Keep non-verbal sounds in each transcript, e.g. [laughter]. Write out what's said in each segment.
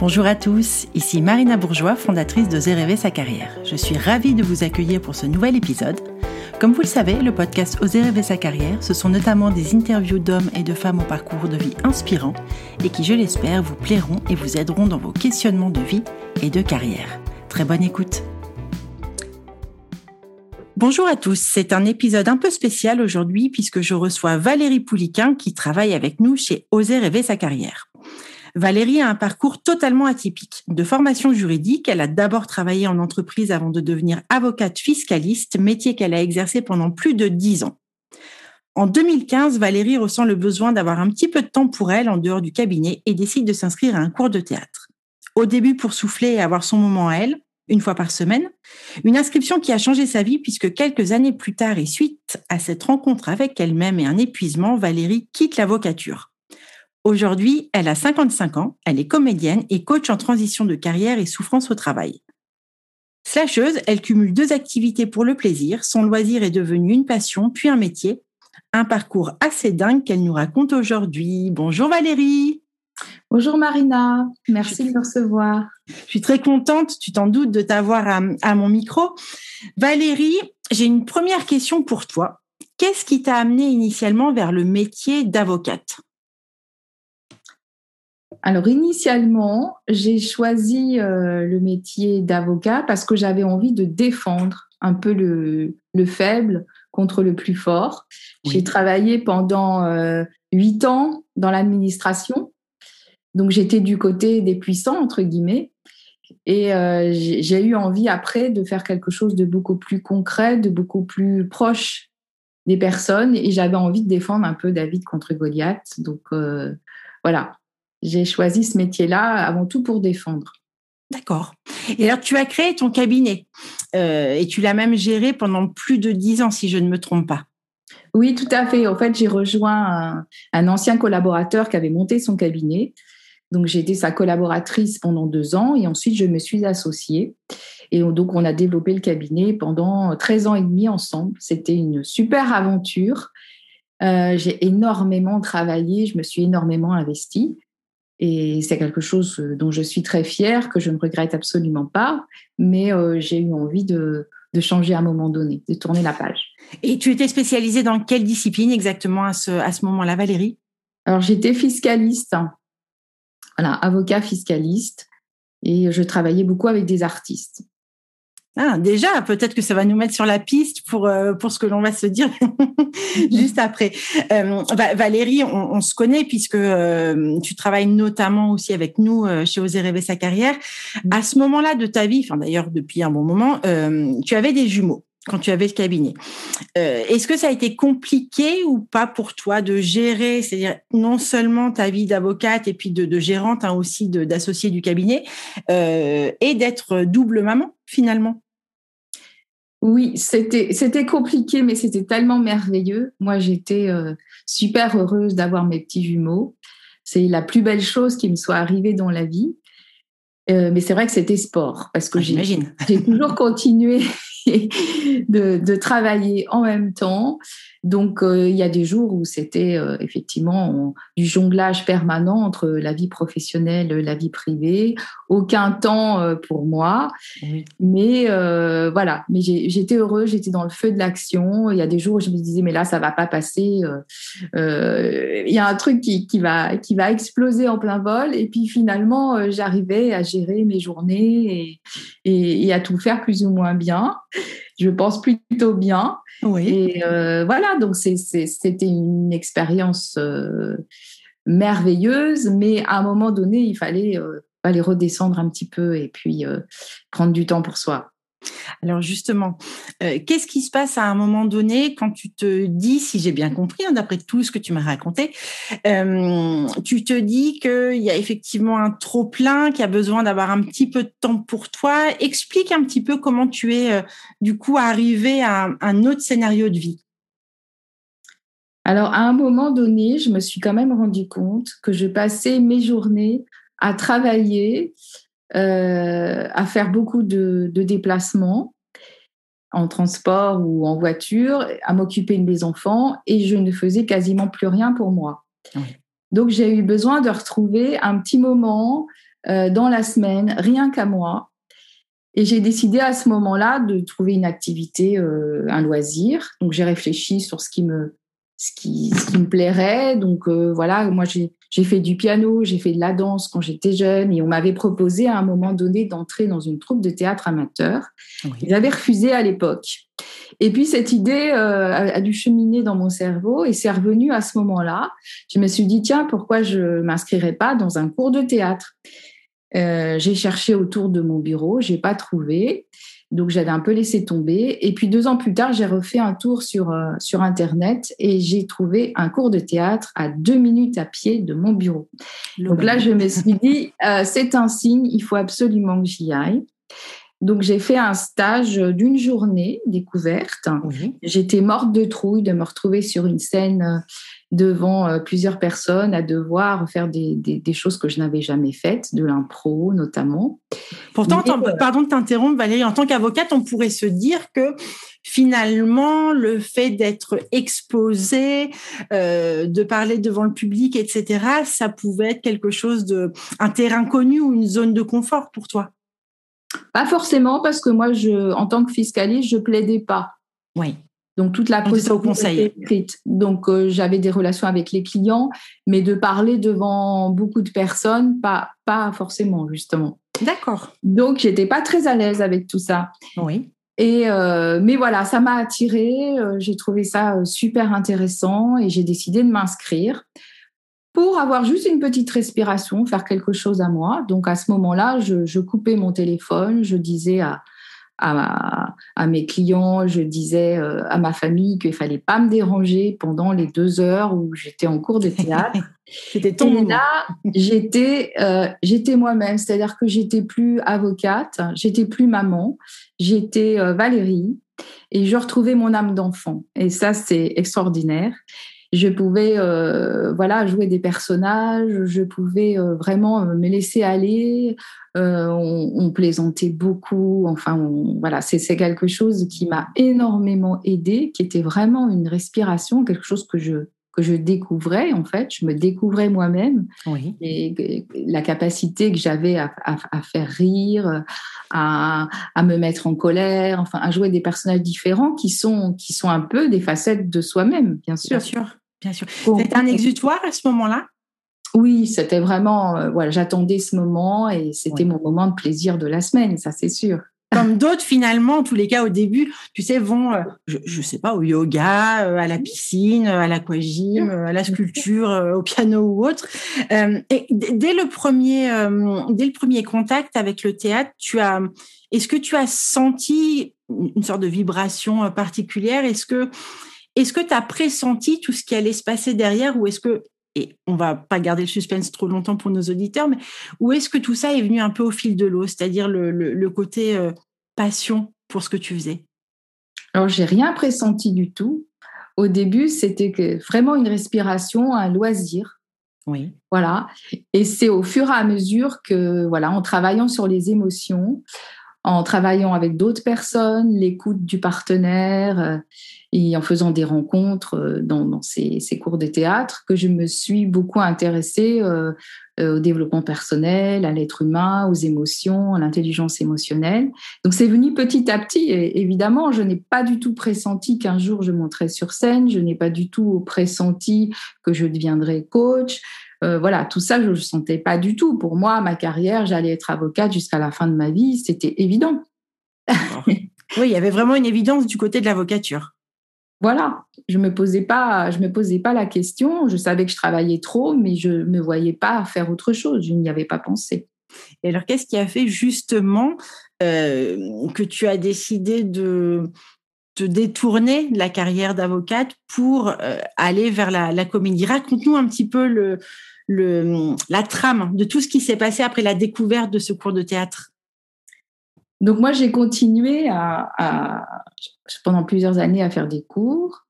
Bonjour à tous, ici Marina Bourgeois, fondatrice de Rêver sa carrière. Je suis ravie de vous accueillir pour ce nouvel épisode. Comme vous le savez, le podcast Oser rêver sa carrière, ce sont notamment des interviews d'hommes et de femmes au parcours de vie inspirant et qui, je l'espère, vous plairont et vous aideront dans vos questionnements de vie et de carrière. Très bonne écoute. Bonjour à tous, c'est un épisode un peu spécial aujourd'hui puisque je reçois Valérie Pouliquin qui travaille avec nous chez Oser rêver sa carrière. Valérie a un parcours totalement atypique. De formation juridique, elle a d'abord travaillé en entreprise avant de devenir avocate fiscaliste, métier qu'elle a exercé pendant plus de dix ans. En 2015, Valérie ressent le besoin d'avoir un petit peu de temps pour elle en dehors du cabinet et décide de s'inscrire à un cours de théâtre. Au début pour souffler et avoir son moment à elle, une fois par semaine, une inscription qui a changé sa vie puisque quelques années plus tard et suite à cette rencontre avec elle-même et un épuisement, Valérie quitte l'avocature. Aujourd'hui, elle a 55 ans, elle est comédienne et coach en transition de carrière et souffrance au travail. Slasheuse, elle cumule deux activités pour le plaisir. Son loisir est devenu une passion, puis un métier. Un parcours assez dingue qu'elle nous raconte aujourd'hui. Bonjour Valérie. Bonjour Marina, merci de me recevoir. Je suis très contente, tu t'en doutes, de t'avoir à, à, mon micro. Valérie, j'ai une première question pour toi. Qu'est-ce qui t'a amené initialement vers le métier d'avocate? Alors initialement, j'ai choisi euh, le métier d'avocat parce que j'avais envie de défendre un peu le, faible contre le plus fort. J'ai travaillé pendant euh, huit ans dans l'administration, donc j'étais du côté des puissants, entre guillemets. Et euh, j'ai eu envie après de faire quelque chose de beaucoup plus concret, de beaucoup plus proche des personnes. Et j'avais envie de défendre un peu David contre Goliath. Donc voilà, j'ai choisi ce métier-là avant tout pour défendre. D'accord. Et alors, tu as créé ton cabinet euh, et tu l'as même géré pendant plus de dix ans, si je ne me trompe pas. Oui, tout à fait. En fait, j'ai rejoint un, ancien collaborateur qui avait monté son cabinet. Donc, j'ai été sa collaboratrice pendant deux ans et ensuite, je me suis associée. Et donc, on a développé le cabinet pendant 13 ans et demi ensemble. C'était une super aventure. Euh, j'ai énormément travaillé, je me suis énormément investie. Et c'est quelque chose euh, dont je suis très fière, que je ne regrette absolument pas, mais euh, j'ai eu envie de, de, changer à un moment donné, de tourner la page. Et tu étais spécialisée dans quelle discipline exactement à ce, à ce moment-là, Valérie? Alors j'étais fiscaliste, voilà, avocat fiscaliste, et je travaillais beaucoup avec des artistes. Ah, déjà, peut-être que ça va nous mettre sur la piste pour, euh, pour ce que l'on va se dire [laughs] juste après. Euh, Valérie, on, se connaît puisque euh, tu travailles notamment aussi avec nous chez Oser rêver sa carrière. À ce moment-là de ta vie, enfin d'ailleurs depuis un bon moment, tu avais des jumeaux quand tu avais le cabinet. Est-ce que ça a été compliqué ou pas pour toi de gérer, c'est-à-dire non seulement ta vie d'avocate et puis de, de gérante, hein, aussi d'associée du cabinet, et d'être double maman finalement? Oui, c'était c'était compliqué, mais c'était tellement merveilleux. Moi, j'étais euh, super heureuse d'avoir mes petits jumeaux. C'est la plus belle chose qui me soit arrivée dans la vie. Euh, mais c'est vrai que c'était sport parce que ah, j'ai toujours continué [laughs] de, de, travailler en même temps. Donc, euh, il y a des jours où c'était euh, effectivement du jonglage permanent entre la vie professionnelle, la vie privée, aucun temps euh, pour moi. Mais voilà, mais j'étais heureuse, j'étais dans le feu de l'action. Il y a des jours où je me disais, mais là, ça va pas passer. Il y a un truc qui, qui, va, qui va exploser en plein vol. Et puis finalement, j'arrivais à gérer mes journées et, et, et à tout faire plus ou moins bien je pense plutôt bien. Oui. Et euh, voilà, donc c'était une expérience euh, merveilleuse, mais à un moment donné, il fallait, euh, fallait redescendre un petit peu et puis prendre du temps pour soi. Alors justement, euh, qu'est-ce qui se passe à un moment donné quand tu te dis, si j'ai bien compris, hein, d'après tout ce que tu m'as raconté, euh, tu te dis qu'il y a effectivement un trop plein, qui a besoin d'avoir un petit peu de temps pour toi. Explique un petit peu comment tu es euh, du coup arrivé à un autre scénario de vie. Alors à un moment donné, je me suis quand même rendu compte que je passais mes journées à travailler à faire beaucoup de, déplacements en transport ou en voiture, à m'occuper de mes enfants et je ne faisais quasiment plus rien pour moi. Donc j'ai eu besoin de retrouver un petit moment dans la semaine, rien qu'à moi. Et j'ai décidé à ce moment-là de trouver une activité, un loisir. Donc j'ai réfléchi sur ce qui me, ce qui, ce qui me plairait. Donc voilà, moi j'ai fait du piano, j'ai fait de la danse quand j'étais jeune et on m'avait proposé à un moment donné d'entrer dans une troupe de théâtre amateur. J'avais refusé à l'époque. Et puis cette idée euh, a, dû cheminer dans mon cerveau et c'est revenu à ce moment-là. Je me suis dit tiens pourquoi je m'inscrirais pas dans un cours de théâtre? Euh, j'ai cherché autour de mon bureau, j'ai pas trouvé. Donc j'avais un peu laissé tomber. Et puis deux ans plus tard, j'ai refait un tour sur, euh, sur Internet et j'ai trouvé un cours de théâtre à deux minutes à pied de mon bureau. Donc là, je me suis dit, euh, c'est un signe, il faut absolument que j'y aille. Donc j'ai fait un stage d'une journée découverte. J'étais morte de trouille de me retrouver sur une scène euh, devant euh, plusieurs personnes à devoir faire des, des, choses que je n'avais jamais faites, de l'impro notamment. Pourtant, euh, pardon de t'interrompre Valérie, en tant qu'avocate, on pourrait se dire que finalement, le fait d'être exposé, euh, de parler devant le public, etc., ça pouvait être quelque chose de, un terrain connu ou une zone de confort pour toi? Pas forcément, parce que moi, je, en tant que fiscaliste, je plaidais pas. Oui. Donc toute la procédure au conseil. écrite. Donc euh, j'avais des relations avec les clients, mais de parler devant beaucoup de personnes, pas pas forcément justement. D'accord. Donc j'étais pas très à l'aise avec tout ça. Oui. Et euh, mais voilà, ça m'a attirée. Euh, j'ai trouvé ça super intéressant et j'ai décidé de m'inscrire pour avoir juste une petite respiration, faire quelque chose à moi. Donc à ce moment-là, je, je coupais mon téléphone, je disais à à, à, mes clients, je disais euh, à ma famille qu'il fallait pas me déranger pendant les deux heures où j'étais en cours de théâtre. [laughs] C'était ton Et là, j'étais, euh, j'étais moi-même, c'est-à-dire que j'étais plus avocate, j'étais plus maman, j'étais euh, Valérie et je retrouvais mon âme d'enfant. Et ça, c'est extraordinaire je pouvais euh, voilà jouer des personnages, je pouvais euh, vraiment euh, me laisser aller. On, plaisantait beaucoup. Enfin, voilà, c'est quelque chose qui m'a énormément aidé, qui était vraiment une respiration, quelque chose que je que je découvrais en fait, je me découvrais moi-même oui. et la capacité que j'avais à, à, faire rire, à, à, me mettre en colère, enfin à jouer des personnages différents qui sont qui sont un peu des facettes de soi-même, bien sûr. Bien sûr. Bien sûr. C'était un exutoire à ce moment-là? Oui, c'était vraiment. Euh, voilà, j'attendais ce moment et c'était mon moment de plaisir de la semaine, ça c'est sûr. [laughs] Comme d'autres, finalement, en tous les cas, au début, tu sais, vont, euh, je, ne sais pas, au yoga, euh, à la piscine, à l'aquagym, à la [laughs] sculpture, au piano ou autre. et dès le premier, dès le premier contact avec le théâtre, tu as, est-ce que tu as senti une sorte de vibration particulière? Est-ce que est-ce que tu as pressenti tout ce qui allait se passer derrière ou est-ce que, et on va pas garder le suspense trop longtemps pour nos auditeurs, mais où est-ce que tout ça est venu un peu au fil de l'eau, c'est-à-dire le, côté euh, passion pour ce que tu faisais? Alors, j'ai rien pressenti du tout. Au début, c'était vraiment une respiration, un loisir. Oui. Voilà. Et c'est au fur et à mesure que, voilà, en travaillant sur les émotions, en travaillant avec d'autres personnes, l'écoute du partenaire euh, et en faisant des rencontres euh, dans, ces, cours de théâtre que je me suis beaucoup intéressée euh, au développement personnel, à l'être humain, aux émotions, à l'intelligence émotionnelle. Donc c'est venu petit à petit. Et évidemment, je n'ai pas du tout pressenti qu'un jour je monterais sur scène. Je n'ai pas du tout pressenti que je deviendrais coach. Euh, voilà, tout ça, je ne le sentais pas du tout. Pour moi, ma carrière, j'allais être avocate jusqu'à la fin de ma vie, c'était évident. oui, il y avait vraiment une évidence du côté de l'avocature. Voilà, je me posais pas, je me posais pas la question. Je savais que je travaillais trop, mais je ne me voyais pas faire autre chose. Je n'y avais pas pensé. Et alors, qu'est-ce qui a fait justement euh, que tu as décidé de détourner la carrière d'avocate pour euh, aller vers la, comédie Raconte-nous un petit peu la trame de tout ce qui s'est passé après la découverte de ce cours de théâtre Donc moi, j'ai continué pendant plusieurs années à faire des cours,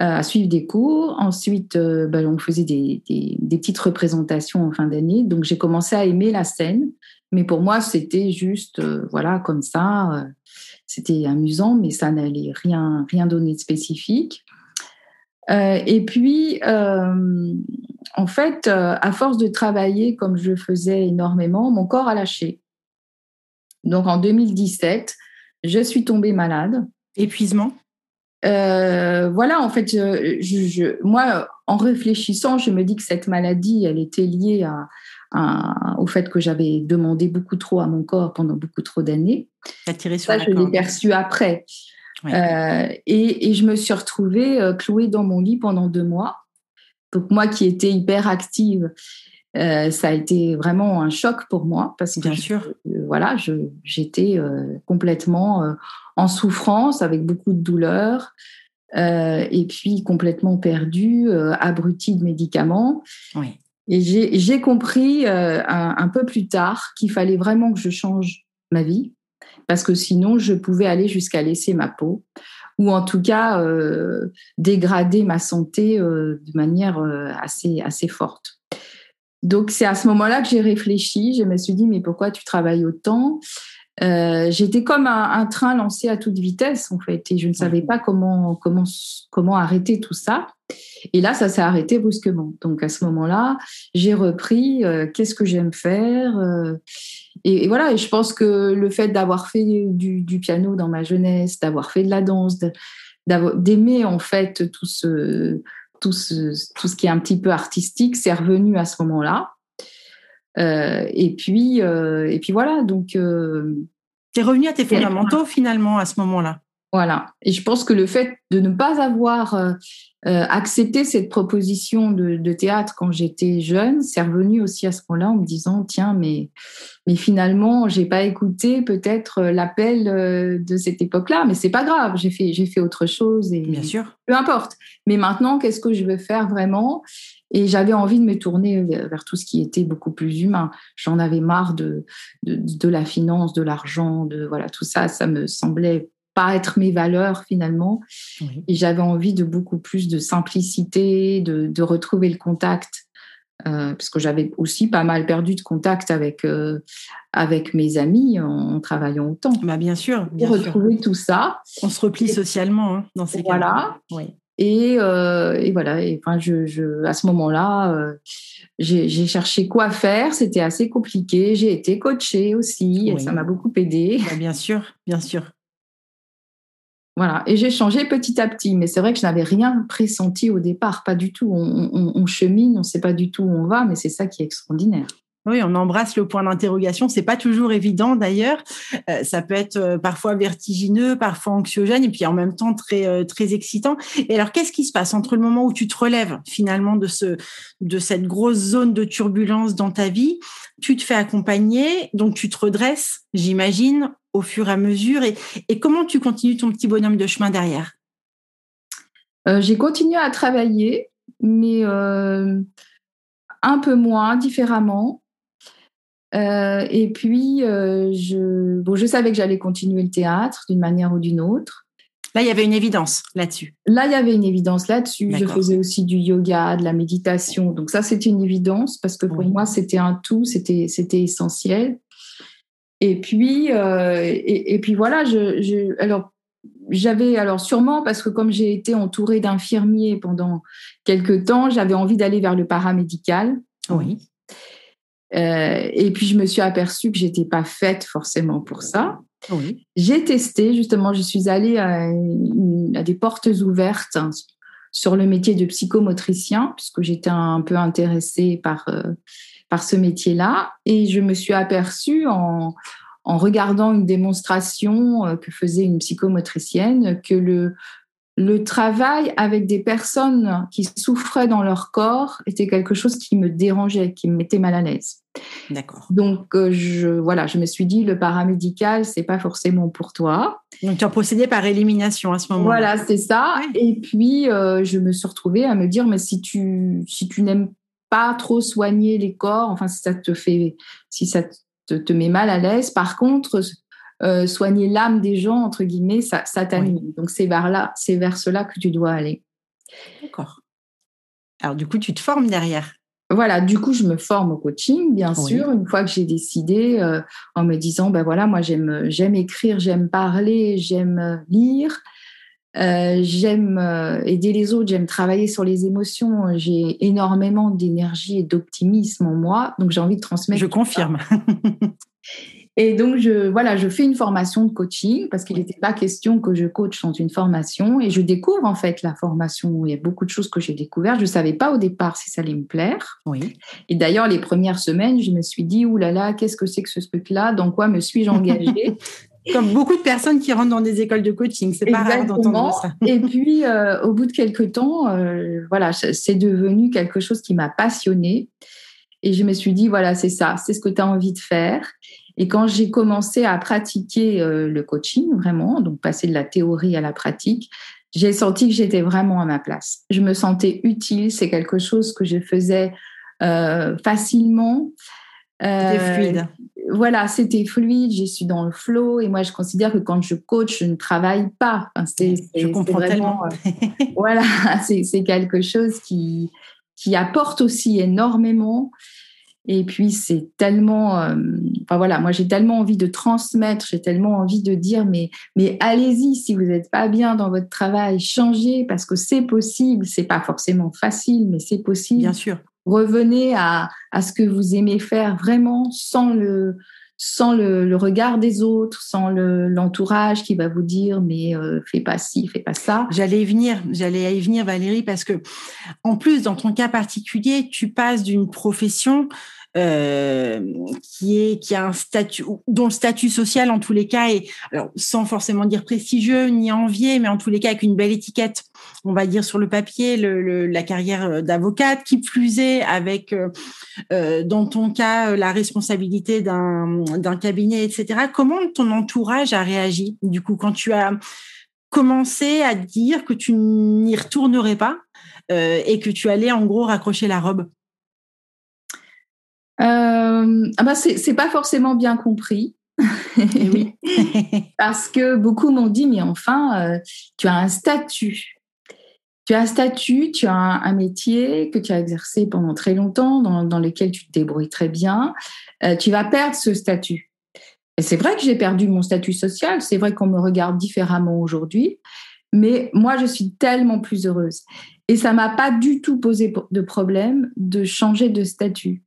euh, à suivre des cours. Ensuite, euh, ben, on faisait des, des, petites représentations en fin d'année. Donc j'ai commencé à aimer la scène. Mais pour moi, c'était juste, euh, voilà, comme ça. C'était amusant, mais ça n'allait rien, rien donner de spécifique. et puis, en fait, à force de travailler comme je faisais énormément, mon corps a lâché. Donc en 2017, je suis tombée malade. Épuisement? Voilà, en fait, je, moi, en réfléchissant, je me dis que cette maladie, elle était liée au fait que j'avais demandé beaucoup trop à mon corps pendant beaucoup trop d'années. Ça, je l'ai perçu après. Euh, et, je me suis retrouvée euh, clouée dans mon lit pendant deux mois. Donc moi qui étais hyper active, euh, ça a été vraiment un choc pour moi parce que Bien sûr. voilà, j'étais complètement en souffrance avec beaucoup de douleurs. et puis complètement perdue, abrutie de médicaments. Oui. Et j'ai compris un, peu plus tard qu'il fallait vraiment que je change ma vie parce que sinon je pouvais aller jusqu'à laisser ma peau ou en tout cas euh, dégrader ma santé euh, de manière euh, assez, assez forte. Donc c'est à ce moment-là que j'ai réfléchi, je me suis dit mais pourquoi tu travailles autant? Euh, j'étais comme un, train lancé à toute vitesse en fait et je ne savais pas comment comment comment arrêter tout ça. Et là, ça s'est arrêté brusquement. Donc à ce moment-là, j'ai repris euh, qu'est-ce que j'aime faire. Euh, et, voilà, et je pense que le fait d'avoir fait du, piano dans ma jeunesse, d'avoir fait de la danse, d'aimer en fait tout ce, tout, ce, tout ce qui est un petit peu artistique, c'est revenu à ce moment-là. Euh, et puis, euh, et puis voilà. Donc, euh, tu es revenu à tes fondamentaux finalement à ce moment-là. Voilà. Et je pense que le fait de ne pas avoir accepté cette proposition de, théâtre quand j'étais jeune, c'est revenu aussi à ce moment-là en me disant tiens, mais, mais finalement, j'ai pas écouté peut-être l'appel de cette époque-là, mais c'est pas grave, j'ai fait, j'ai fait autre chose. Et, Bien sûr. Peu importe. Mais maintenant, qu'est-ce que je veux faire vraiment? Et j'avais envie de me tourner vers tout ce qui était beaucoup plus humain. J'en avais marre de, de, la finance, de l'argent, de voilà tout ça. Ça me semblait pas être mes valeurs finalement. Et j'avais envie de beaucoup plus de simplicité, de, de retrouver le contact. Euh, parce que j'avais aussi pas mal perdu de contact avec euh, avec mes amis en, travaillant autant. Bah bien sûr, bien retrouver tout ça. On se replie socialement hein, dans ces cas. Voilà. Oui. Euh, et, voilà, et, enfin, je, à ce moment-là, euh, j'ai cherché quoi faire. C'était assez compliqué. J'ai été coachée aussi, et ça m'a beaucoup aidé. Bah, bien sûr, bien sûr. Voilà, et j'ai changé petit à petit, mais c'est vrai que je n'avais rien pressenti au départ, pas du tout. on chemine, on ne sait pas du tout où on va, mais c'est ça qui est extraordinaire. Oui, on embrasse le point d'interrogation. C'est pas toujours évident d'ailleurs. Euh, ça peut être euh, parfois vertigineux, parfois anxiogène, et puis en même temps très euh, très excitant. Et alors, qu'est-ce qui se passe entre le moment où tu te relèves finalement de ce de cette grosse zone de turbulence dans ta vie? Tu te fais accompagner, donc tu te redresses, j'imagine, au fur et à mesure. Et, et comment tu continues ton petit bonhomme de chemin derrière? J'ai continué à travailler, mais un peu moins, différemment. Euh, et puis, euh, je, bon, je savais que j'allais continuer le théâtre d'une manière ou d'une autre. Là, il y avait une évidence là-dessus. Là, il y avait une évidence là-dessus. Je faisais aussi du yoga, de la méditation. Donc ça, c'était une évidence parce que pour moi, c'était un tout, c'était essentiel. Et puis, euh, et, puis voilà, je, je, alors j'avais alors sûrement parce que comme j'ai été entourée d'infirmiers pendant quelques temps, j'avais envie d'aller vers le paramédical. Oui. Euh, et puis, je me suis aperçue que j'étais pas faite forcément pour ça. Oui. J'ai testé, justement, je suis allée à, des portes ouvertes sur le métier de psychomotricien, puisque j'étais un peu intéressée par, euh, par ce métier-là. Et je me suis aperçue en, en regardant une démonstration euh, que faisait une psychomotricienne que le, le travail avec des personnes qui souffraient dans leur corps était quelque chose qui me dérangeait, qui me mettait mal à l'aise. D'accord. Donc euh, je voilà, je me suis dit le paramédical c'est pas forcément pour toi. Donc tu as procédé par élimination à ce moment. Voilà, c'est ça. Et puis euh, je me suis retrouvée à me dire mais si tu si tu n'aimes pas trop soigner les corps, enfin si ça te fait si ça te, te met mal à l'aise, par contre euh, soigner l'âme des gens, entre guillemets, ça, ça t'anime. Donc c'est vers là, c'est vers cela que tu dois aller. D'accord. Alors du coup, tu te formes derrière? Voilà, du coup, je me forme au coaching, bien sûr, une fois que j'ai décidé, euh, en me disant, ben voilà, moi j'aime, j'aime écrire, j'aime parler, j'aime lire. Euh, j'aime euh, aider les autres, j'aime travailler sur les émotions. J'ai énormément d'énergie et d'optimisme en moi, donc j'ai envie de transmettre. Je confirme. [laughs] Et donc, je, voilà, je fais une formation de coaching parce qu'il n'était pas question que je coach dans une formation et je découvre en fait la formation. Il y a beaucoup de choses que j'ai découvertes. Je ne savais pas au départ si ça allait me plaire. Oui. Et d'ailleurs, les premières semaines, je me suis dit, oulala, là là, qu'est-ce que c'est que ce truc-là? Dans quoi me suis-je engagée? [laughs] Comme beaucoup de personnes qui rentrent dans des écoles de coaching, c'est pas rare d'entendre ça. [laughs] et puis, euh, au bout de quelques temps, euh, voilà, c'est devenu quelque chose qui m'a passionnée. Et je me suis dit, voilà, c'est ça, c'est ce que tu as envie de faire. Et quand j'ai commencé à pratiquer euh, le coaching, vraiment, donc passer de la théorie à la pratique, j'ai senti que j'étais vraiment à ma place. Je me sentais utile, c'est quelque chose que je faisais facilement. C'était euh, fluide. Voilà, c'était fluide, je suis dans le flow et moi je considère que quand je coach, je ne travaille pas. je comprends tellement. voilà, c'est quelque chose qui, qui apporte aussi énormément et puis, c'est tellement, euh, enfin voilà, moi j'ai tellement envie de transmettre, j'ai tellement envie de dire, mais, mais allez-y si vous n'êtes pas bien dans votre travail, changez parce que c'est possible. C'est pas forcément facile, mais c'est possible. Bien sûr. Revenez à, à ce que vous aimez faire vraiment sans le, sans le, regard des autres, sans l'entourage qui va vous dire mais euh, fais pas ci, fais pas ça. J'allais y venir, j'allais y venir Valérie parce que en plus dans ton cas particulier, tu passes d'une profession euh, qui est qui a un statut dont le statut social en tous les cas est alors sans forcément dire prestigieux ni envié mais en tous les cas avec une belle étiquette on va dire sur le papier le, la carrière euh, d'avocate qui plus est avec euh, dans ton cas la responsabilité d'un cabinet etc comment ton entourage a réagi du coup quand tu as commencé à dire que tu n'y retournerais pas et que tu allais en gros raccrocher la robe? Euh, ah bah c'est pas forcément bien compris. Eh oui. [laughs] Parce que beaucoup m'ont dit, mais enfin, euh, tu as un statut. Tu as un statut, tu as un, métier que tu as exercé pendant très longtemps, dans, dans lequel tu te débrouilles très bien. Euh, tu vas perdre ce statut. Et c'est vrai que j'ai perdu mon statut social, c'est vrai qu'on me regarde différemment aujourd'hui, mais moi, je suis tellement plus heureuse. Et ça m'a pas du tout posé de problème de changer de statut.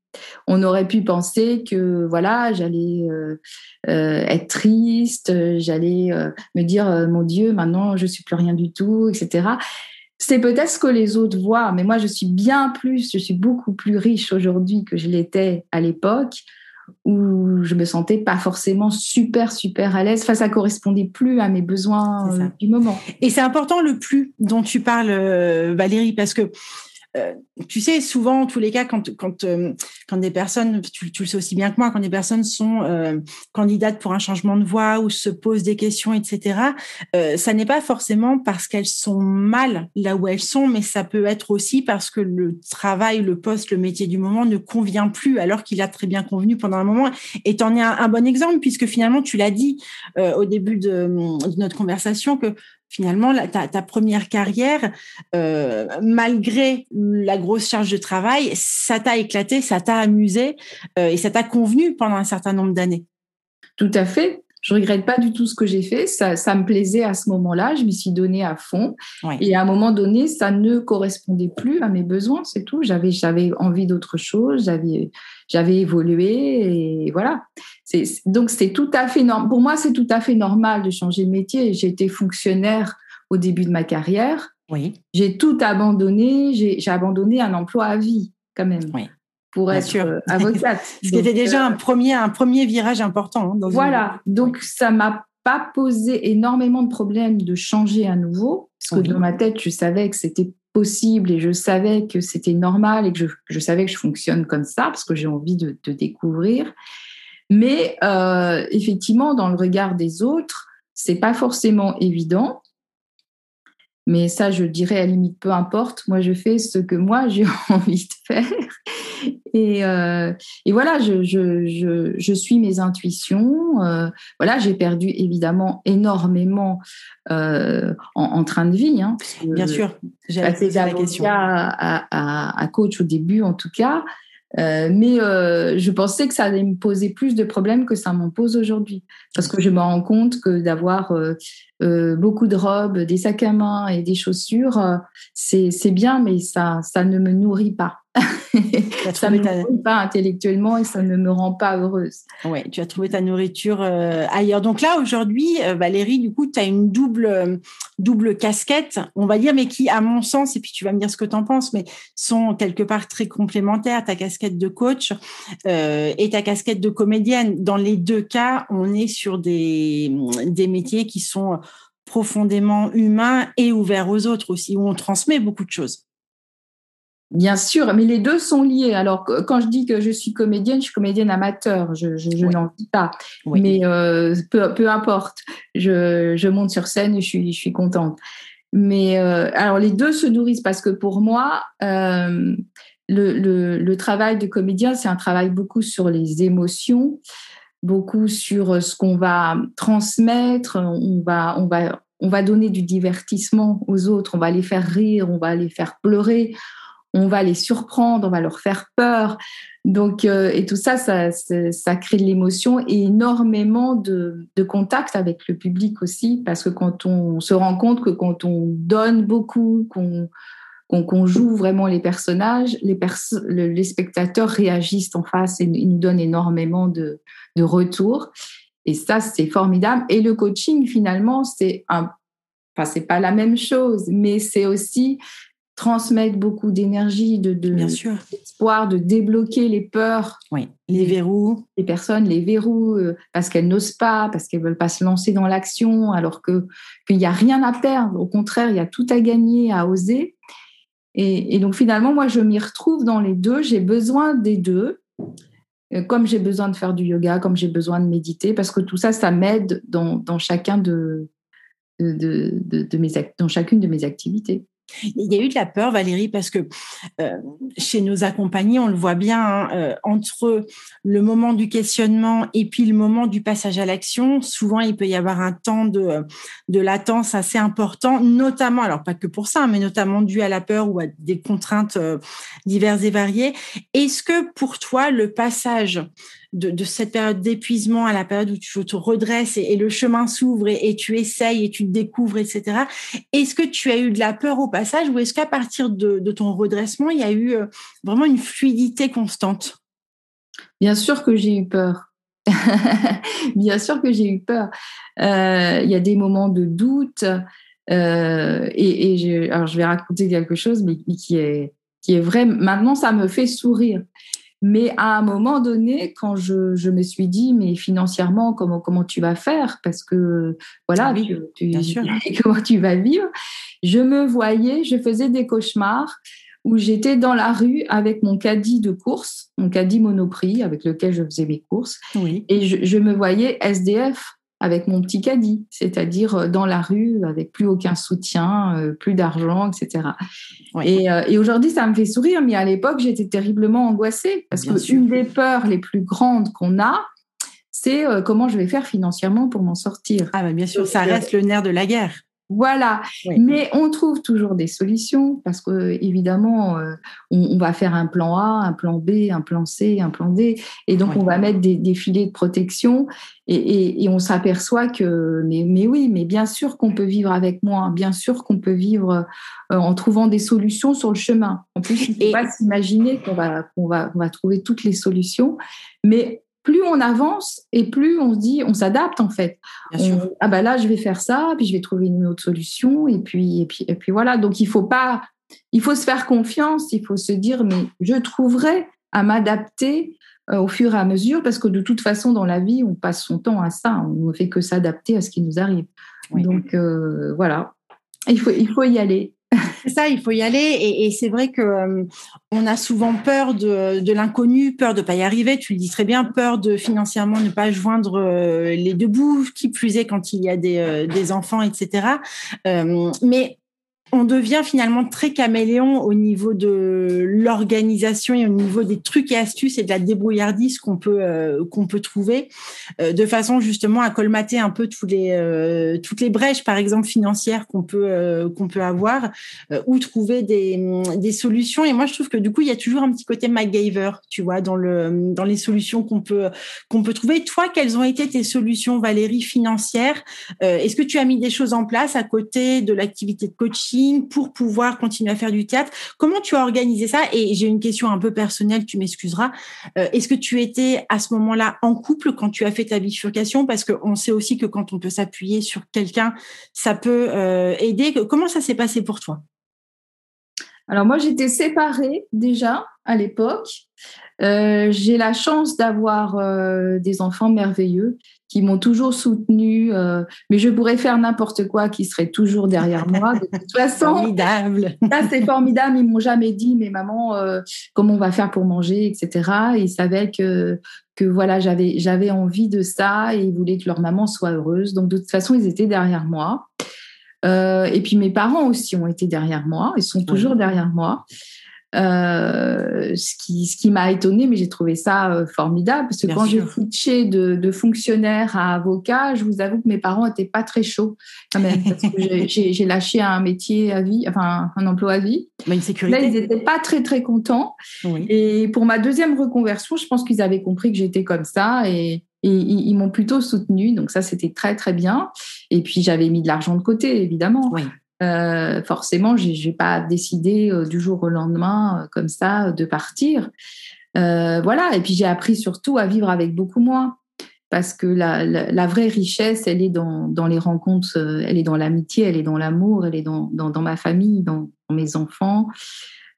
On aurait pu penser que voilà, j'allais euh, euh, être triste, j'allais me dire mon Dieu, maintenant je suis plus rien du tout, etc. C'est peut-être ce que les autres voient, mais moi je suis bien plus, je suis beaucoup plus riche aujourd'hui que je l'étais à l'époque où je me sentais pas forcément super super à l'aise. Enfin, ça correspondait plus à mes besoins du moment. Et c'est important le plus dont tu parles, Valérie, parce que euh, tu sais, souvent, en tous les cas, quand, quand, euh, quand des personnes, tu, le sais aussi bien que moi, quand des personnes sont euh, candidates pour un changement de voie ou se posent des questions, etc., ça n'est pas forcément parce qu'elles sont mal là où elles sont, mais ça peut être aussi parce que le travail, le poste, le métier du moment ne convient plus alors qu'il a très bien convenu pendant un moment. Et tu en es un, bon exemple puisque finalement, tu l'as dit au début de notre conversation que finalement, ta, première carrière, euh, malgré la grosse charge de travail, ça t'a éclaté, ça t'a amusé euh, et ça t'a convenu pendant un certain nombre d'années. Tout à fait. Je regrette pas du tout ce que j'ai fait. Ça, ça, me plaisait à ce moment-là. Je m'y suis donnée à fond. Et à un moment donné, ça ne correspondait plus à mes besoins. C'est tout. J'avais, j'avais envie d'autre chose. J'avais, j'avais évolué et voilà. C'est, donc c'est tout à fait normal. Pour moi, c'est tout à fait normal de changer de métier. J'ai été fonctionnaire au début de ma carrière. Oui. J'ai tout abandonné. J'ai, j'ai abandonné un emploi à vie quand même. Oui pour être sûr. Euh, avocate. [laughs] C'était déjà un euh, premier, un premier virage important. Hein, voilà, donc ça m'a pas posé énormément de problèmes de changer à nouveau, parce que dans ma tête, je savais que c'était possible et je savais que c'était normal et que je, savais que je fonctionne comme ça, parce que j'ai envie de, découvrir. Mais euh, effectivement, dans le regard des autres, c'est pas forcément évident. Mais ça, je dirais à la limite, peu importe. Moi, je fais ce que moi, [laughs] j'ai envie de faire. Et, euh, et voilà, je, je, je, je, suis mes intuitions. Euh, voilà, j'ai perdu évidemment énormément euh, en, en, train de vie. Hein, Bien sûr, j'ai posé la question. À, à, à, coach au début, en tout cas. Mais je pensais que ça allait me poser plus de problèmes que ça m'en pose aujourd'hui. Parce que je me rends compte que d'avoir euh, beaucoup de robes, des sacs à main et des chaussures, euh, c'est bien, mais ça, ça ne me nourrit pas. [laughs] ça ne me nourrit pas intellectuellement et ça ne me rend pas heureuse. Oui, tu as trouvé ta nourriture euh, ailleurs. Donc là, aujourd'hui, Valérie, du coup, tu as une double, double casquette, on va dire, mais qui, à mon sens, et puis tu vas me dire ce que tu en penses, mais sont quelque part très complémentaires. Ta casquette de coach et ta casquette de comédienne. Dans les deux cas, on est sur des, des métiers qui sont profondément humain et ouvert aux autres aussi, où on transmet beaucoup de choses. Bien sûr, mais les deux sont liés. Alors, quand je dis que je suis comédienne, je suis comédienne amateur, je, n'en dis pas. Mais euh, peu, importe, je, monte sur scène et je suis, je suis contente. Mais euh, alors, les deux se nourrissent parce que pour moi, euh, le, le, travail de comédien, c'est un travail beaucoup sur les émotions, beaucoup sur euh, ce qu'on va transmettre. On va, on, va, on va donner du divertissement aux autres, on va les faire rire, on va les faire pleurer, on va les surprendre, on va leur faire peur. Donc, euh, et tout ça, ça, ça, crée de l'émotion et énormément de, de, contact avec le public aussi, parce que quand on se rend compte que quand on donne beaucoup, qu'on qu'on joue vraiment les personnages, les, les, spectateurs réagissent en face et nous donnent énormément de, de retours. Et ça, c'est formidable. Et le coaching, finalement, c'est un, enfin, c'est pas la même chose, mais c'est aussi transmettre beaucoup d'énergie, de, de d'espoir, de débloquer les peurs. Oui, les verrous. Les personnes, les verrous, euh, parce qu'elles n'osent pas, parce qu'elles veulent pas se lancer dans l'action, alors que qu'il n'y a rien à perdre. Au contraire, il y a tout à gagner, à oser. Et, donc finalement, moi, je m'y retrouve dans les deux. J'ai besoin des deux, comme j'ai besoin de faire du yoga, comme j'ai besoin de méditer, parce que tout ça, ça m'aide dans, chacun chacune de mes activités. Il y a eu de la peur, Valérie, parce que euh, chez nos accompagnés, on le voit bien, hein, euh, entre le moment du questionnement et puis le moment du passage à l'action, souvent il peut y avoir un temps de, latence assez important, notamment, alors pas que pour ça, mais notamment dû à la peur ou à des contraintes euh, diverses et variées. Est-ce que pour toi, le passage de, cette période d'épuisement à la période où tu te redresses et, le chemin s'ouvre et, tu essayes et tu te découvres, etc. Est-ce que tu as eu de la peur au passage ou est-ce qu'à partir de, ton redressement, il y a eu euh, vraiment une fluidité constante? Bien sûr que j'ai eu peur. [laughs] Bien sûr que j'ai eu peur. Euh, il y a des moments de doute. Euh, et, je, alors je vais raconter quelque chose, qui est, qui est vrai. Maintenant, ça me fait sourire. Mais à un moment donné, quand je, je, me suis dit, mais financièrement, comment, comment tu vas faire? Parce que, voilà, tu, tu, [laughs] comment tu vas vivre? Je me voyais, je faisais des cauchemars où j'étais dans la rue avec mon caddie de course, mon caddie monoprix avec lequel je faisais mes courses. Oui. Et je, je me voyais SDF avec mon petit caddie, c'est-à-dire euh, dans la rue avec plus aucun soutien, euh, plus d'argent, etc. Euh, et, aujourd'hui, ça me fait sourire, mais à l'époque, j'étais terriblement angoissée parce que une des peurs les plus grandes qu'on a, c'est comment je vais faire financièrement pour m'en sortir. Ah bah bien sûr, ça reste le nerf de la guerre. Voilà, mais on trouve toujours des solutions parce que évidemment, euh, on, va faire un plan A, un plan B, un plan C, un plan D, et donc on va mettre des, filets de protection et, on s'aperçoit que, mais, oui, mais bien sûr qu'on peut vivre avec moi, bien sûr qu'on peut vivre euh, en trouvant des solutions sur le chemin. En plus, il ne faut pas s'imaginer qu'on va, qu'on va, on va trouver toutes les solutions, mais plus on avance et plus on se dit, on s'adapte en fait. ah ben là, je vais faire ça, puis je vais trouver une autre solution, et puis et puis et puis voilà. Donc il faut pas, il faut se faire confiance, il faut se dire, mais je trouverai à m'adapter euh, au fur et à mesure, parce que de toute façon dans la vie, on passe son temps à ça, on ne fait que s'adapter à ce qui nous arrive. Donc euh, voilà, il faut il faut y aller. Ça, il faut y aller. Et, c'est vrai que euh, on a souvent peur de, l'inconnu, peur de pas y arriver. Tu le dis très bien, peur de financièrement ne pas joindre euh, les deux bouts, qui plus est quand il y a des, euh, enfants, etc. mais on devient finalement très caméléon au niveau de l'organisation et au niveau des trucs et astuces et de la débrouillardise qu'on peut euh, trouver euh, de façon justement à colmater un peu tous les euh, toutes les brèches par exemple financières qu'on peut avoir ou trouver des, solutions. Et moi je trouve que du coup il y a toujours un petit côté MacGyver tu vois dans les solutions qu'on peut qu'on peut trouver. Toi quelles ont été tes solutions Valérie financières? Est-ce que tu as mis des choses en place à côté de l'activité de coaching? Pour pouvoir continuer à faire du théâtre. Comment tu as organisé ça? Et j'ai une question un peu personnelle, tu m'excuseras. Euh, est-ce que tu étais à ce moment-là en couple quand tu as fait ta bifurcation? Parce qu'on sait aussi que quand on peut s'appuyer sur quelqu'un, ça peut euh, aider. Comment ça s'est passé pour toi? Alors moi, j'étais séparée déjà à l'époque. Euh, j'ai la chance d'avoir des enfants merveilleux qui m'ont toujours soutenue, euh, mais je pourrais faire n'importe quoi qui serait toujours derrière moi. De toute [laughs] façon, formidable. Ça, c'est formidable. Ils m'ont jamais dit, mais maman, euh, comment on va faire pour manger, etc. Ils savaient que que voilà, j'avais j'avais envie de ça et ils voulaient que leur maman soit heureuse. Donc de toute façon, ils étaient derrière moi. Euh, et puis mes parents aussi ont été derrière moi. Ils sont toujours derrière moi. Euh, ce qui, ce qui m'a étonnée, mais j'ai trouvé ça euh, formidable parce que quand j'ai switché de, de, fonctionnaire à avocat, je vous avoue que mes parents n'étaient pas très chauds [laughs] j'ai lâché un métier à vie, enfin un emploi à vie. Mais une sécurité. Là, ils n'étaient pas très très contents. Et pour ma deuxième reconversion, je pense qu'ils avaient compris que j'étais comme ça et, et ils, m'ont plutôt soutenue, donc ça c'était très très bien. Et puis j'avais mis de l'argent de côté, évidemment. Oui. Euh, forcément, je n'ai pas décidé euh, du jour au lendemain, euh, comme ça, de partir. voilà, et puis j'ai appris surtout à vivre avec beaucoup moins. Parce que la, vraie richesse, elle est dans, dans, les rencontres, elle est dans l'amitié, elle est dans l'amour, elle est dans, ma famille, dans, mes enfants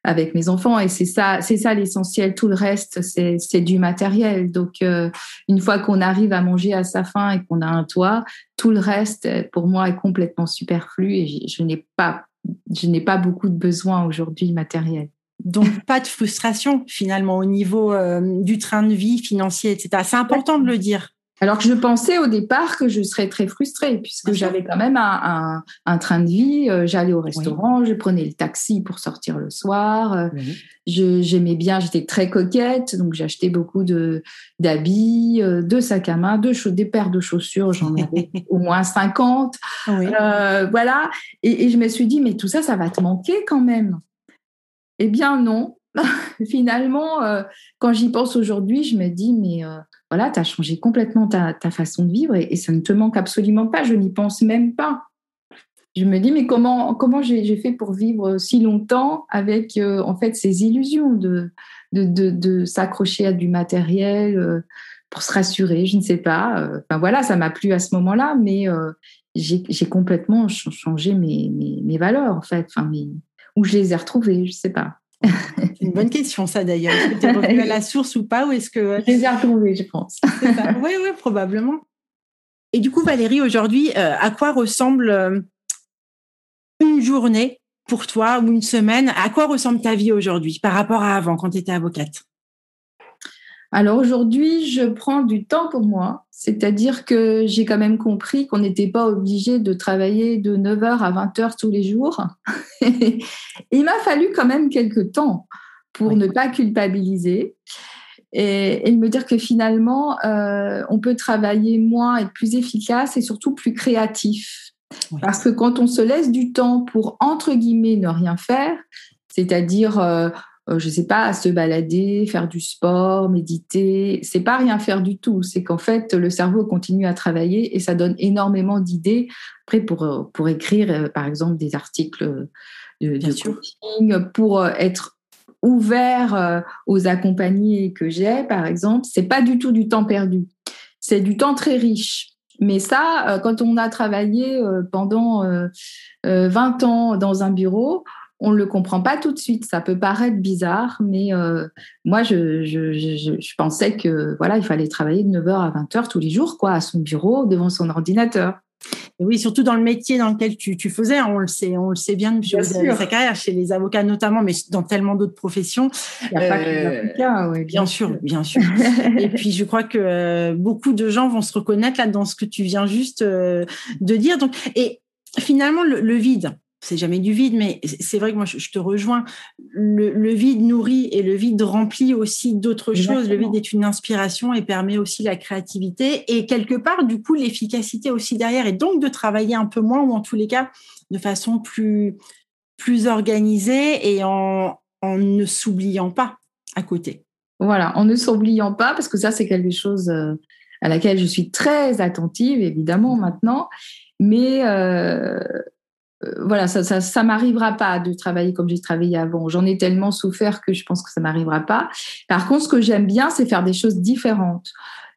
avec mes enfants et c'est ça c'est ça l'essentiel. Tout le reste c'est du matériel. Donc euh, une fois qu'on arrive à manger à sa faim et qu'on a un toit tout le reste pour moi est complètement superflu et je, n'ai pas je n'ai pas beaucoup de besoins aujourd'hui matériels. Donc pas de frustration finalement au niveau euh, du train de vie financier etc c'est important de le dire alors que je pensais au départ que je serais très frustrée, puisque j'avais quand même un, train de vie. Euh, j'allais au restaurant, je prenais le taxi pour sortir le soir. Euh, j'aimais bien, j'étais très coquette, donc j'achetais beaucoup d'habits, euh, de sacs à main, de des paires de chaussures, j'en [laughs] avais au moins 50. voilà. Et, et, je me suis dit, mais tout ça, ça va te manquer quand même. Eh bien non. [laughs] Finalement, quand j'y pense aujourd'hui, je me dis, mais voilà, tu as changé complètement ta, façon de vivre et, ça ne te manque absolument pas. Je n'y pense même pas. Je me dis, mais comment, j'ai fait pour vivre si longtemps avec euh, en fait ces illusions de, s'accrocher à du matériel euh, pour se rassurer, je ne sais pas. Euh, enfin voilà, ça m'a plu à ce moment-là, mais j'ai complètement changé mes, mes, valeurs en fait, enfin, où je les ai retrouvées, je ne sais pas. C'est une bonne question, ça d'ailleurs. Est-ce que tu es revenu à la source ou pas ou est-ce que... [laughs] Je les ai retrouvés, je pense. oui, oui, probablement. Et du coup, Valérie, aujourd'hui, euh, à quoi ressemble euh, une journée pour toi ou une semaine? À quoi ressemble ta vie aujourd'hui par rapport à avant, quand tu étais avocate? Alors aujourd'hui, je prends du temps pour moi, c'est-à-dire que j'ai quand même compris qu'on n'était pas obligé de travailler de 9h à 20h tous les jours. [laughs] Il m'a fallu quand même quelques temps pour ne pas culpabiliser et, me dire que finalement, euh, on peut travailler moins, être plus efficace et surtout plus créatif. Parce que quand on se laisse du temps pour, entre guillemets, ne rien faire, c'est-à-dire euh, euh, je sais pas, se balader, faire du sport, méditer. C'est pas rien faire du tout. C'est qu'en fait, le cerveau continue à travailler et ça donne énormément d'idées. Après, pour, euh, pour écrire, euh, par exemple, des articles de, coaching, pour être ouvert aux accompagnés que j'ai, par exemple, c'est pas du tout du temps perdu. C'est du temps très riche. Mais ça, quand on a travaillé pendant 20 ans dans un bureau, on ne le comprend pas tout de suite. Ça peut paraître bizarre, mais euh, moi, je, je, pensais que voilà, il fallait travailler de 9h à 20h tous les jours, quoi, à son bureau, devant son ordinateur. Et oui, surtout dans le métier dans lequel tu, faisais, on le sait, on le sait bien depuis sa carrière, chez les avocats notamment, mais dans tellement d'autres professions. Il n'y a pas que les euh, avocats, oui. Bien, sûr, bien sûr. [laughs] et puis, je crois que euh, beaucoup de gens vont se reconnaître là dans ce que tu viens juste de dire. Donc, et finalement, le vide, c'est jamais du vide, mais c'est vrai que moi, je, te rejoins. Le, vide nourrit et le vide remplit aussi d'autres choses. Le vide est une inspiration et permet aussi la créativité et quelque part, du coup, l'efficacité aussi derrière et donc de travailler un peu moins ou en tous les cas de façon plus, plus organisée et en, en ne s'oubliant pas à côté. Voilà, en ne s'oubliant pas, parce que ça, c'est quelque chose euh, à laquelle je suis très attentive, évidemment, maintenant. Mais euh, euh, voilà, ça, ça, ça m'arrivera pas de travailler comme j'ai travaillé avant. J'en ai tellement souffert que je pense que ça m'arrivera pas. Par contre, ce que j'aime bien, c'est faire des choses différentes.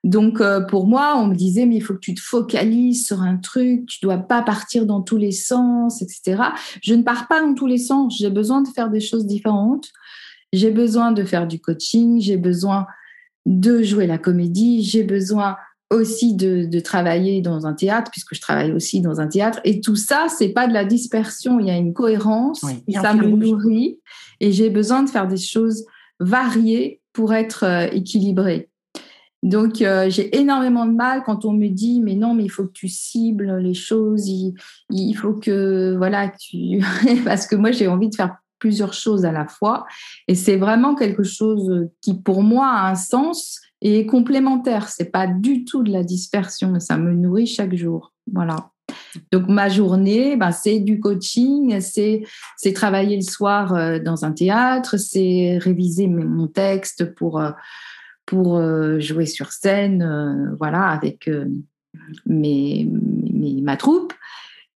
Donc, euh, pour moi, on me disait, mais il faut que tu te focalises sur un truc, tu dois pas partir dans tous les sens, etc. Je ne pars pas dans tous les sens. J'ai besoin de faire des choses différentes. J'ai besoin de faire du coaching. J'ai besoin de jouer la comédie. J'ai besoin aussi de, travailler dans un théâtre, puisque je travaille aussi dans un théâtre. Et tout ça, c'est pas de la dispersion, il y a une cohérence, ça me nourrit, et j'ai besoin de faire des choses variées pour être euh, équilibrée. Donc, euh, j'ai énormément de mal quand on me dit, mais non, mais il faut que tu cibles les choses, il, il faut que, voilà, tu... [laughs] parce que moi, j'ai envie de faire plusieurs choses à la fois. Et c'est vraiment quelque chose qui, pour moi, a un sens et complémentaire. C'est pas du tout de la dispersion, ça me nourrit chaque jour. Voilà. Donc ma journée, ben, c'est du coaching, c'est c'est travailler le soir euh, dans un théâtre, c'est réviser mon texte pour euh, pour euh, jouer sur scène, voilà, avec mes, mes, ma troupe.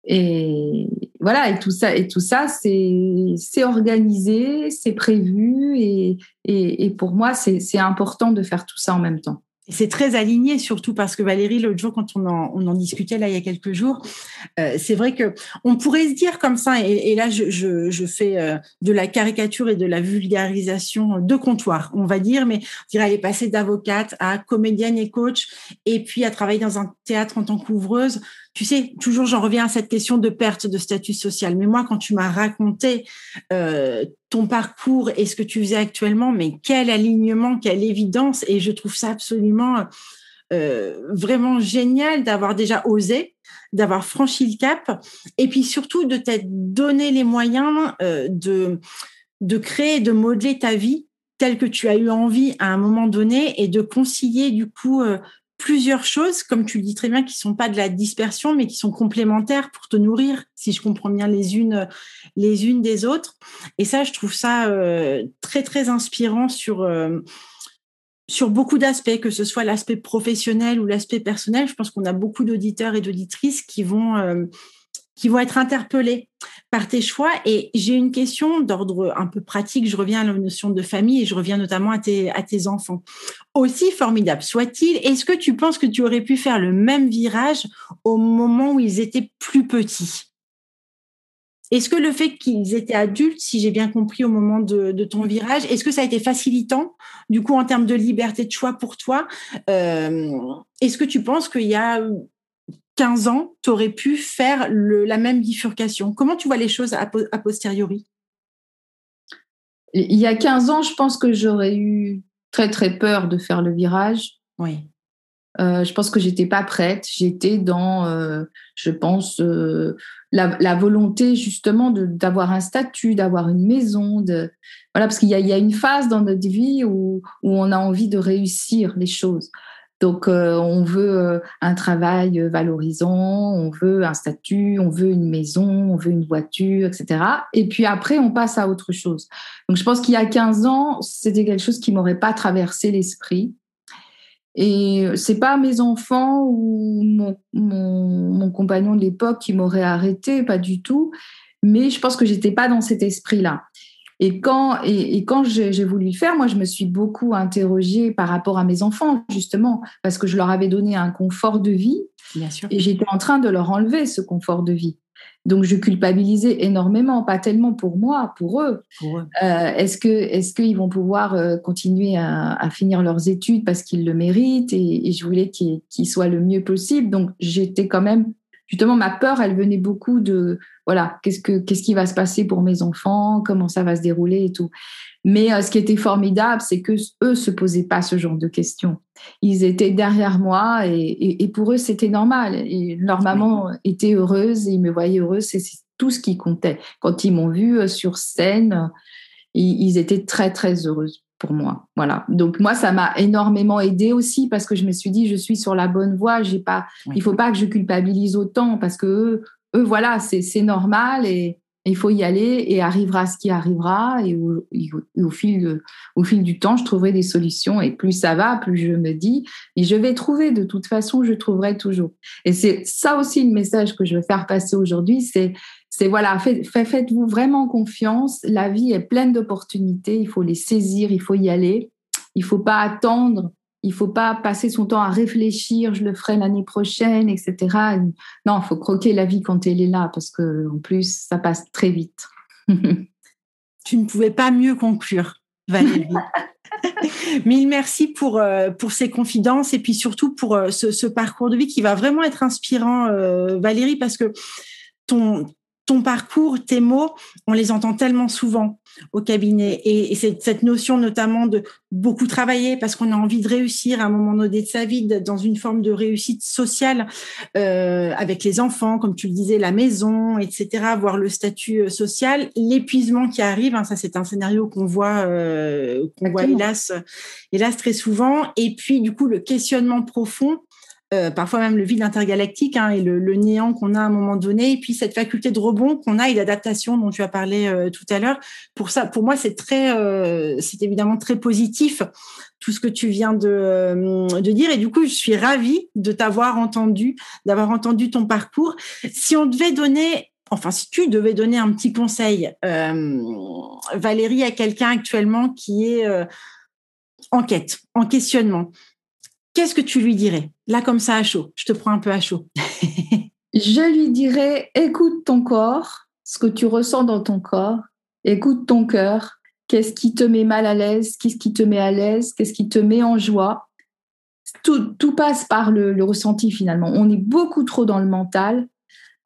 Et voilà, et tout ça, et tout ça, c'est organisé, c'est prévu, et, et, pour moi, c'est important de faire tout ça en même temps c'est très aligné, surtout parce que Valérie, l'autre jour, quand on en, on en, discutait là il y a quelques jours, euh, c'est vrai que on pourrait se dire comme ça, et, là je, je, je fais euh, de la caricature et de la vulgarisation de comptoir, on va dire, mais on dirait elle est passée d'avocate à comédienne et coach, et puis à travailler dans un théâtre en tant qu'ouvreuse. Tu sais, toujours j'en reviens à cette question de perte de statut social. Mais moi, quand tu m'as raconté euh, ton parcours et ce que tu faisais actuellement, mais quel alignement, quelle évidence, et je trouve ça absolument euh, vraiment génial d'avoir déjà osé, d'avoir franchi le cap, et puis surtout de t'être donné les moyens euh, de de créer, de modeler ta vie telle que tu as eu envie à un moment donné et de concilier du coup plusieurs choses, comme tu le dis très bien, qui sont pas de la dispersion, mais qui sont complémentaires pour te nourrir, si je comprends bien les unes les unes des autres. Et ça, je trouve ça euh, très très inspirant sur euh, sur beaucoup d'aspects, que ce soit l'aspect professionnel ou l'aspect personnel. Je pense qu'on a beaucoup d'auditeurs et d'auditrices qui vont euh, qui vont être interpellés par tes choix. Et j'ai une question d'ordre un peu pratique. Je reviens à la notion de famille et je reviens notamment à tes, enfants. Aussi formidable soit-il, est-ce que tu penses que tu aurais pu faire le même virage au moment où ils étaient plus petits? Est-ce que le fait qu'ils étaient adultes, si j'ai bien compris au moment de, ton virage, est-ce que ça a été facilitant, du coup, en termes de liberté de choix pour toi? Euh, Est-ce que tu penses qu'il y a 15 ans, tu aurais pu faire la même bifurcation Comment tu vois les choses a, posteriori? Il y a 15 ans, je pense que j'aurais eu très très peur de faire le virage. Oui. Euh, je pense que j'étais pas prête. J'étais dans, euh, je pense, euh, la, volonté justement d'avoir un statut, d'avoir une maison, de voilà, parce qu'il y, y a, une phase dans notre vie où, où on a envie de réussir les choses. Donc, euh, on veut euh, un travail valorisant, on veut un statut, on veut une maison, on veut une voiture, etc. Et puis après, on passe à autre chose. Donc, je pense qu'il y a 15 ans, c'était quelque chose qui m'aurait pas traversé l'esprit. Et c'est pas mes enfants ou mon, compagnon de l'époque qui m'auraient arrêté, pas du tout. Mais je pense que j'étais pas dans cet esprit-là. Et quand, et, quand j'ai voulu le faire, moi, je me suis beaucoup interrogée par rapport à mes enfants, justement, parce que je leur avais donné un confort de vie. Bien sûr. Et j'étais en train de leur enlever ce confort de vie. Donc, je culpabilisais énormément, pas tellement pour moi, pour eux. Pour eux. Euh, est-ce que, est-ce qu'ils vont pouvoir euh, continuer à, finir leurs études parce qu'ils le méritent et, je voulais qu'ils, qu'ils soient le mieux possible? Donc, j'étais quand même justement, ma peur, elle venait beaucoup de, voilà, qu'est-ce, que, qu'est-ce qui va se passer pour mes enfants, comment ça va se dérouler et tout. Mais euh, ce qui était formidable, c'est que eux se posaient pas ce genre de questions. Ils étaient derrière moi et, et, pour eux, c'était normal. Et leur maman était heureuse et ils me voyaient heureuse. tout ce qui comptait. Quand ils m'ont vu sur scène, ils, étaient très, très heureux pour moi. Voilà. Donc moi, ça m'a énormément aidé aussi parce que je me suis dit, je suis sur la bonne voie. J'ai pas, il faut pas que je culpabilise autant parce que eux, eux voilà, c'est normal et, il faut y aller et arrivera ce qui arrivera. Et au, fil, au fil du temps, je trouverai des solutions. Et plus ça va, plus je me dis, et je vais trouver. De toute façon, je trouverai toujours. Et c'est ça aussi le message que je veux faire passer aujourd'hui. C'est, c'est voilà, faites-vous vraiment confiance. La vie est pleine d'opportunités. Il faut les saisir. Il faut y aller. Il faut pas attendre il faut pas passer son temps à réfléchir, je le ferai l'année prochaine, etc. Non, il faut croquer la vie quand elle est là, parce que en plus, ça passe très vite. [laughs] tu ne pouvais pas mieux conclure, Valérie. [laughs] Mille merci pour, euh, pour ces confidences et puis surtout pour euh, ce, parcours de vie qui va vraiment être inspirant, euh, Valérie, parce que ton, ton parcours, tes mots, on les entend tellement souvent au cabinet. Et, cette notion notamment de beaucoup travailler parce qu'on a envie de réussir à un moment donné de sa vie, dans une forme de réussite sociale euh, avec les enfants, comme tu le disais, la maison, etc., voir le statut euh, social, l'épuisement qui arrive, hein, ça c'est un scénario qu'on voit, euh, qu'on voit hélas, hélas très souvent. Et puis du coup le questionnement profond euh, parfois même le vide intergalactique hein, et le, néant qu'on a à un moment donné, et puis cette faculté de rebond qu'on a et d'adaptation dont tu as parlé euh, tout à l'heure. Pour ça, pour moi, c'est très, euh, c'est évidemment très positif tout ce que tu viens de, de dire, et du coup, je suis ravie de t'avoir entendu, d'avoir entendu ton parcours. Si on devait donner enfin, si tu devais donner un petit conseil, Valérie, à quelqu'un actuellement qui est en quête, en questionnement, qu'est-ce que tu lui dirais? Là, comme ça, à chaud. Je te prends un peu à chaud. [laughs] je lui dirais, écoute ton corps, ce que tu ressens dans ton corps, écoute ton cœur, qu'est-ce qui te met mal à l'aise, qu'est-ce qui te met à l'aise, qu'est-ce qui te met en joie? Tout, passe par le, ressenti finalement. On est beaucoup trop dans le mental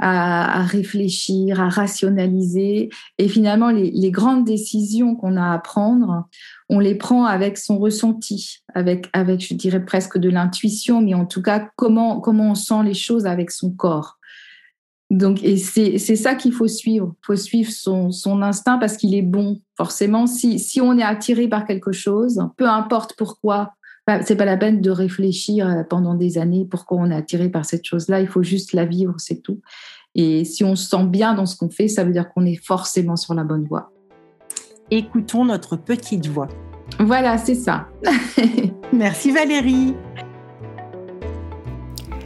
à, réfléchir, à rationaliser. Et finalement, les, grandes décisions qu'on a à prendre, on les prend avec son ressenti, avec, avec je dirais presque de l'intuition, mais en tout cas, comment, comment on sent les choses avec son corps. Donc, et c'est ça qu'il faut suivre. Il faut suivre son, son instinct parce qu'il est bon. Forcément, si, si on est attiré par quelque chose, peu importe pourquoi, c'est pas la peine de réfléchir euh, pendant des années pourquoi on est attiré par cette chose-là. Il faut juste la vivre, c'est tout. Et si on se sent bien dans ce qu'on fait, ça veut dire qu'on est forcément sur la bonne voie. Écoutons notre petite voix. Voilà, c'est ça. [laughs] Merci Valérie.